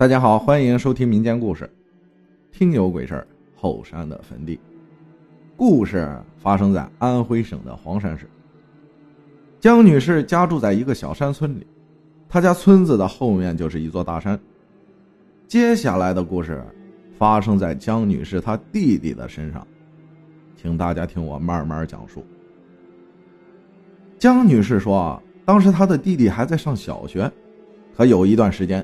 大家好，欢迎收听民间故事《听有鬼事后山的坟地。故事发生在安徽省的黄山市。江女士家住在一个小山村里，她家村子的后面就是一座大山。接下来的故事发生在江女士她弟弟的身上，请大家听我慢慢讲述。江女士说，当时她的弟弟还在上小学，可有一段时间。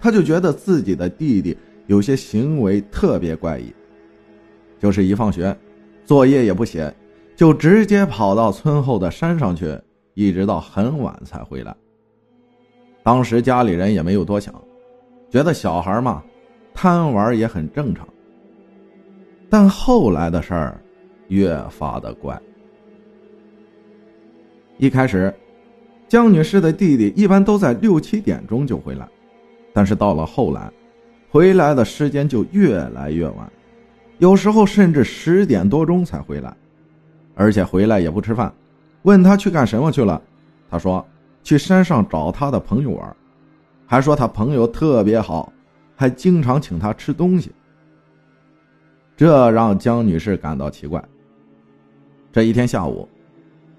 他就觉得自己的弟弟有些行为特别怪异，就是一放学，作业也不写，就直接跑到村后的山上去，一直到很晚才回来。当时家里人也没有多想，觉得小孩嘛，贪玩也很正常。但后来的事儿越发的怪。一开始，江女士的弟弟一般都在六七点钟就回来。但是到了后来，回来的时间就越来越晚，有时候甚至十点多钟才回来，而且回来也不吃饭。问他去干什么去了，他说去山上找他的朋友玩，还说他朋友特别好，还经常请他吃东西。这让江女士感到奇怪。这一天下午，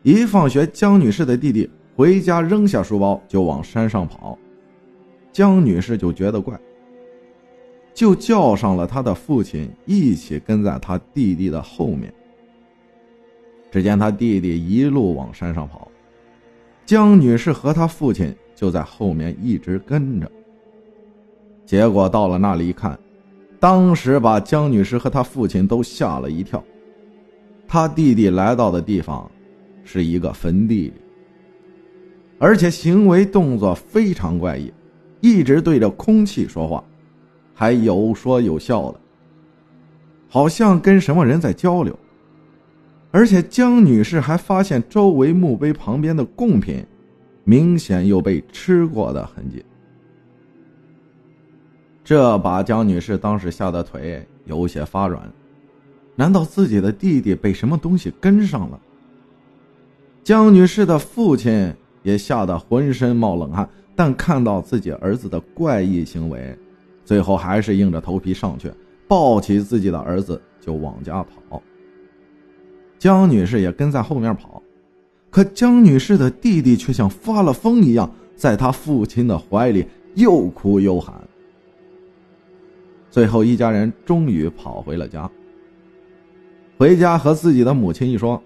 一放学，江女士的弟弟回家扔下书包就往山上跑。江女士就觉得怪，就叫上了他的父亲一起跟在他弟弟的后面。只见他弟弟一路往山上跑，江女士和他父亲就在后面一直跟着。结果到了那里一看，当时把江女士和他父亲都吓了一跳。他弟弟来到的地方是一个坟地，而且行为动作非常怪异。一直对着空气说话，还有说有笑的，好像跟什么人在交流。而且江女士还发现周围墓碑旁边的贡品，明显有被吃过的痕迹。这把江女士当时吓得腿有些发软，难道自己的弟弟被什么东西跟上了？江女士的父亲也吓得浑身冒冷汗。但看到自己儿子的怪异行为，最后还是硬着头皮上去，抱起自己的儿子就往家跑。江女士也跟在后面跑，可江女士的弟弟却像发了疯一样，在他父亲的怀里又哭又喊。最后，一家人终于跑回了家。回家和自己的母亲一说，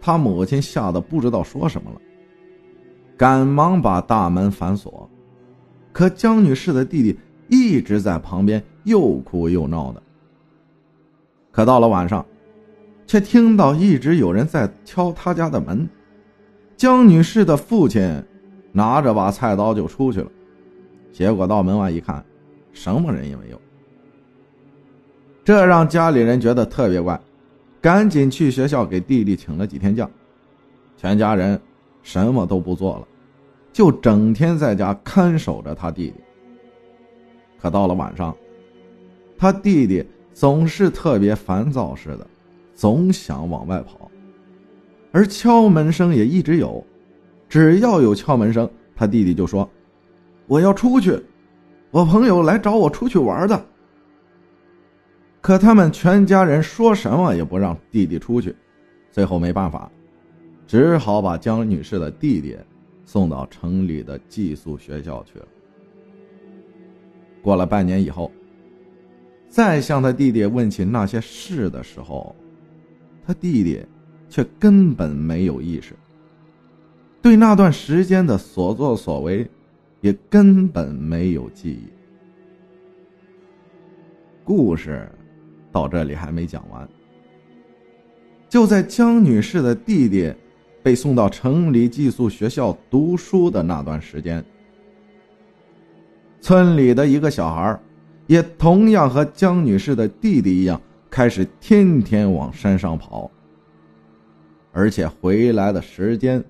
他母亲吓得不知道说什么了。赶忙把大门反锁，可江女士的弟弟一直在旁边又哭又闹的。可到了晚上，却听到一直有人在敲他家的门。江女士的父亲拿着把菜刀就出去了，结果到门外一看，什么人也没有。这让家里人觉得特别怪，赶紧去学校给弟弟请了几天假，全家人什么都不做了。就整天在家看守着他弟弟。可到了晚上，他弟弟总是特别烦躁似的，总想往外跑，而敲门声也一直有。只要有敲门声，他弟弟就说：“我要出去，我朋友来找我出去玩的。”可他们全家人说什么也不让弟弟出去，最后没办法，只好把江女士的弟弟。送到城里的寄宿学校去了。过了半年以后，再向他弟弟问起那些事的时候，他弟弟却根本没有意识，对那段时间的所作所为也根本没有记忆。故事到这里还没讲完，就在江女士的弟弟。被送到城里寄宿学校读书的那段时间，村里的一个小孩也同样和江女士的弟弟一样，开始天天往山上跑，而且回来的时间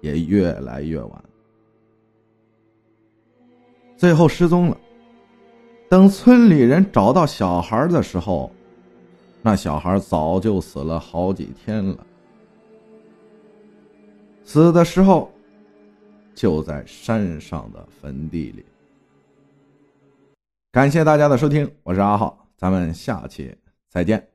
也越来越晚，最后失踪了。等村里人找到小孩的时候，那小孩早就死了好几天了。死的时候，就在山上的坟地里。感谢大家的收听，我是阿浩，咱们下期再见。